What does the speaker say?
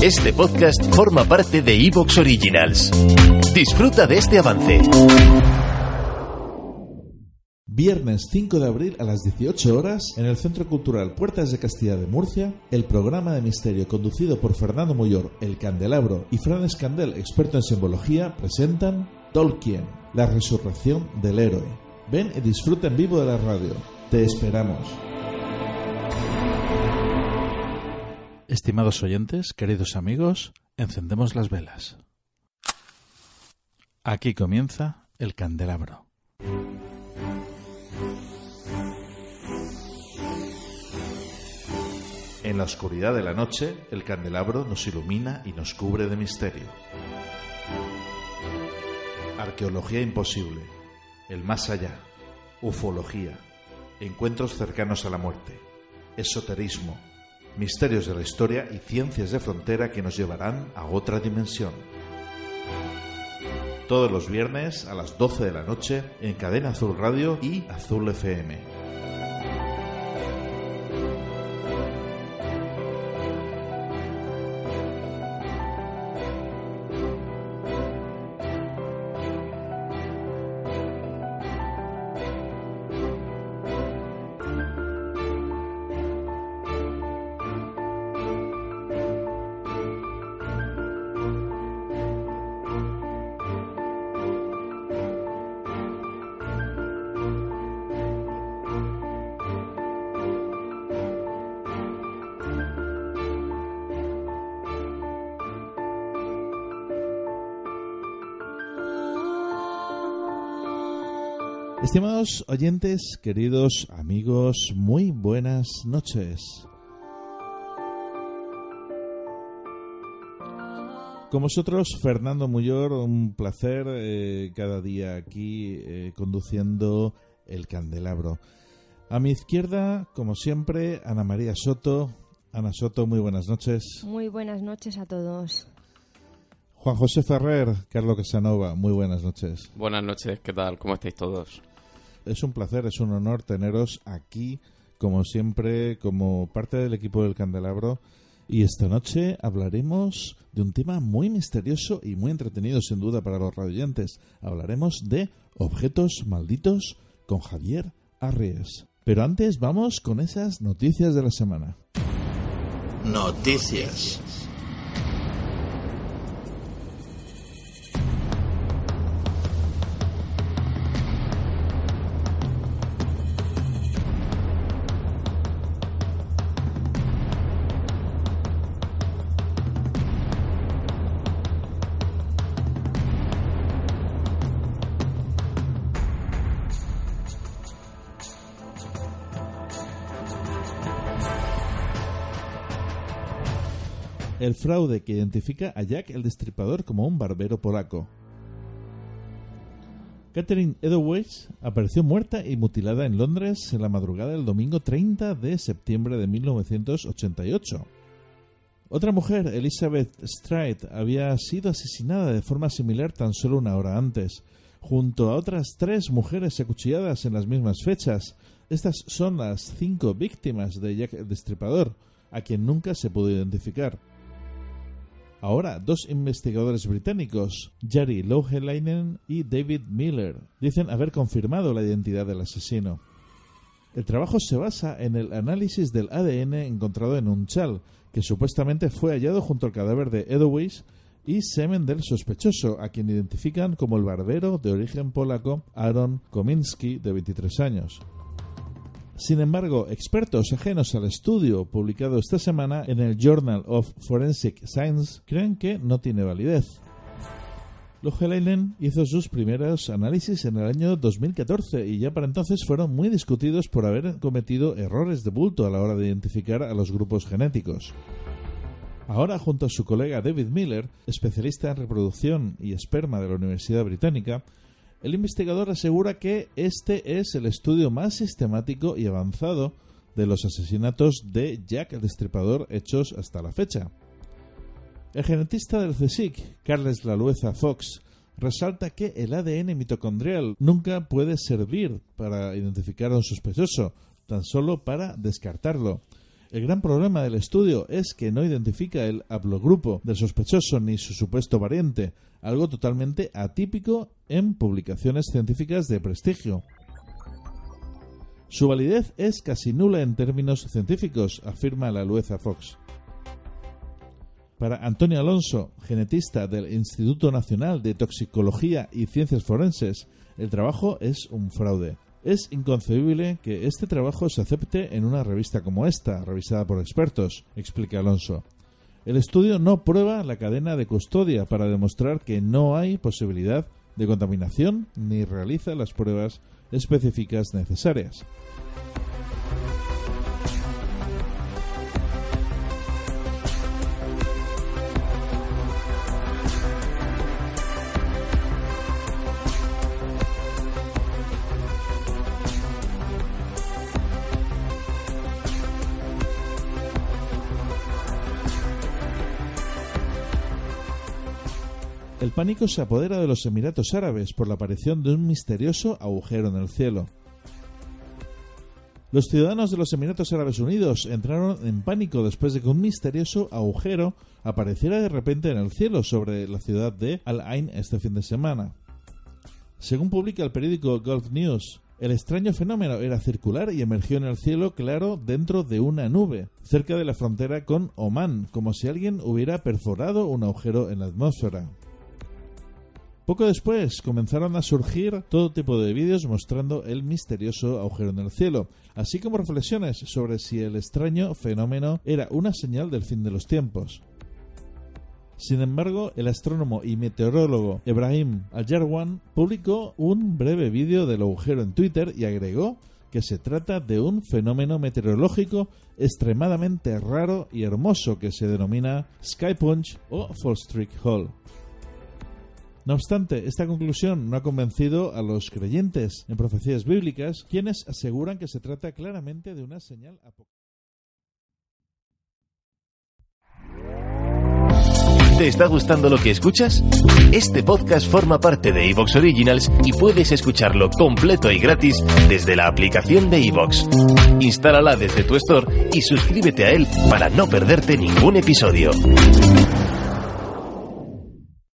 Este podcast forma parte de Evox Originals. Disfruta de este avance. Viernes 5 de abril a las 18 horas, en el Centro Cultural Puertas de Castilla de Murcia, el programa de misterio conducido por Fernando Muyor, El Candelabro y Fran Escandel, experto en simbología, presentan Tolkien, la resurrección del héroe. Ven y disfruta en vivo de la radio. Te esperamos. Estimados oyentes, queridos amigos, encendemos las velas. Aquí comienza el candelabro. En la oscuridad de la noche, el candelabro nos ilumina y nos cubre de misterio. Arqueología imposible, el más allá, ufología, encuentros cercanos a la muerte, esoterismo, misterios de la historia y ciencias de frontera que nos llevarán a otra dimensión. Todos los viernes a las 12 de la noche en Cadena Azul Radio y Azul FM. Estimados oyentes, queridos amigos, muy buenas noches. Con vosotros, Fernando Muyor, un placer eh, cada día aquí eh, conduciendo el candelabro. A mi izquierda, como siempre, Ana María Soto. Ana Soto, muy buenas noches. Muy buenas noches a todos. Juan José Ferrer, Carlos Casanova, muy buenas noches. Buenas noches, ¿qué tal? ¿Cómo estáis todos? es un placer, es un honor teneros aquí, como siempre, como parte del equipo del Candelabro. Y esta noche hablaremos de un tema muy misterioso y muy entretenido, sin duda, para los radioyentes. Hablaremos de objetos malditos con Javier Arries. Pero antes vamos con esas noticias de la semana. Noticias. El fraude que identifica a Jack el Destripador como un barbero polaco. Catherine Edelweiss apareció muerta y mutilada en Londres en la madrugada del domingo 30 de septiembre de 1988. Otra mujer, Elizabeth Stride, había sido asesinada de forma similar tan solo una hora antes, junto a otras tres mujeres acuchilladas en las mismas fechas. Estas son las cinco víctimas de Jack el Destripador, a quien nunca se pudo identificar. Ahora, dos investigadores británicos, Jerry Lohelainen y David Miller, dicen haber confirmado la identidad del asesino. El trabajo se basa en el análisis del ADN encontrado en un chal, que supuestamente fue hallado junto al cadáver de Edelweiss y semen del sospechoso, a quien identifican como el barbero de origen polaco Aaron Kominski, de 23 años. Sin embargo, expertos ajenos al estudio publicado esta semana en el Journal of Forensic Science creen que no tiene validez. Lohelainen hizo sus primeros análisis en el año 2014 y ya para entonces fueron muy discutidos por haber cometido errores de bulto a la hora de identificar a los grupos genéticos. Ahora, junto a su colega David Miller, especialista en reproducción y esperma de la Universidad Británica, el investigador asegura que este es el estudio más sistemático y avanzado de los asesinatos de Jack el Destripador hechos hasta la fecha. El genetista del CSIC, Carles Lalueza Fox, resalta que el ADN mitocondrial nunca puede servir para identificar a un sospechoso, tan solo para descartarlo. El gran problema del estudio es que no identifica el haplogrupo del sospechoso ni su supuesto variante, algo totalmente atípico en publicaciones científicas de prestigio. Su validez es casi nula en términos científicos, afirma la Lueza Fox. Para Antonio Alonso, genetista del Instituto Nacional de Toxicología y Ciencias Forenses, el trabajo es un fraude. Es inconcebible que este trabajo se acepte en una revista como esta, revisada por expertos, explica Alonso. El estudio no prueba la cadena de custodia para demostrar que no hay posibilidad de contaminación ni realiza las pruebas específicas necesarias. El pánico se apodera de los Emiratos Árabes por la aparición de un misterioso agujero en el cielo. Los ciudadanos de los Emiratos Árabes Unidos entraron en pánico después de que un misterioso agujero apareciera de repente en el cielo sobre la ciudad de Al Ain este fin de semana. Según publica el periódico Gulf News, el extraño fenómeno era circular y emergió en el cielo claro dentro de una nube, cerca de la frontera con Omán, como si alguien hubiera perforado un agujero en la atmósfera. Poco después comenzaron a surgir todo tipo de vídeos mostrando el misterioso agujero en el cielo, así como reflexiones sobre si el extraño fenómeno era una señal del fin de los tiempos. Sin embargo, el astrónomo y meteorólogo Ibrahim Al-Jarwan publicó un breve vídeo del agujero en Twitter y agregó que se trata de un fenómeno meteorológico extremadamente raro y hermoso que se denomina Sky Punch o Streak Hall. No obstante, esta conclusión no ha convencido a los creyentes en profecías bíblicas, quienes aseguran que se trata claramente de una señal ¿Te está gustando lo que escuchas? Este podcast forma parte de Evox Originals y puedes escucharlo completo y gratis desde la aplicación de Evox. Instálala desde tu store y suscríbete a él para no perderte ningún episodio.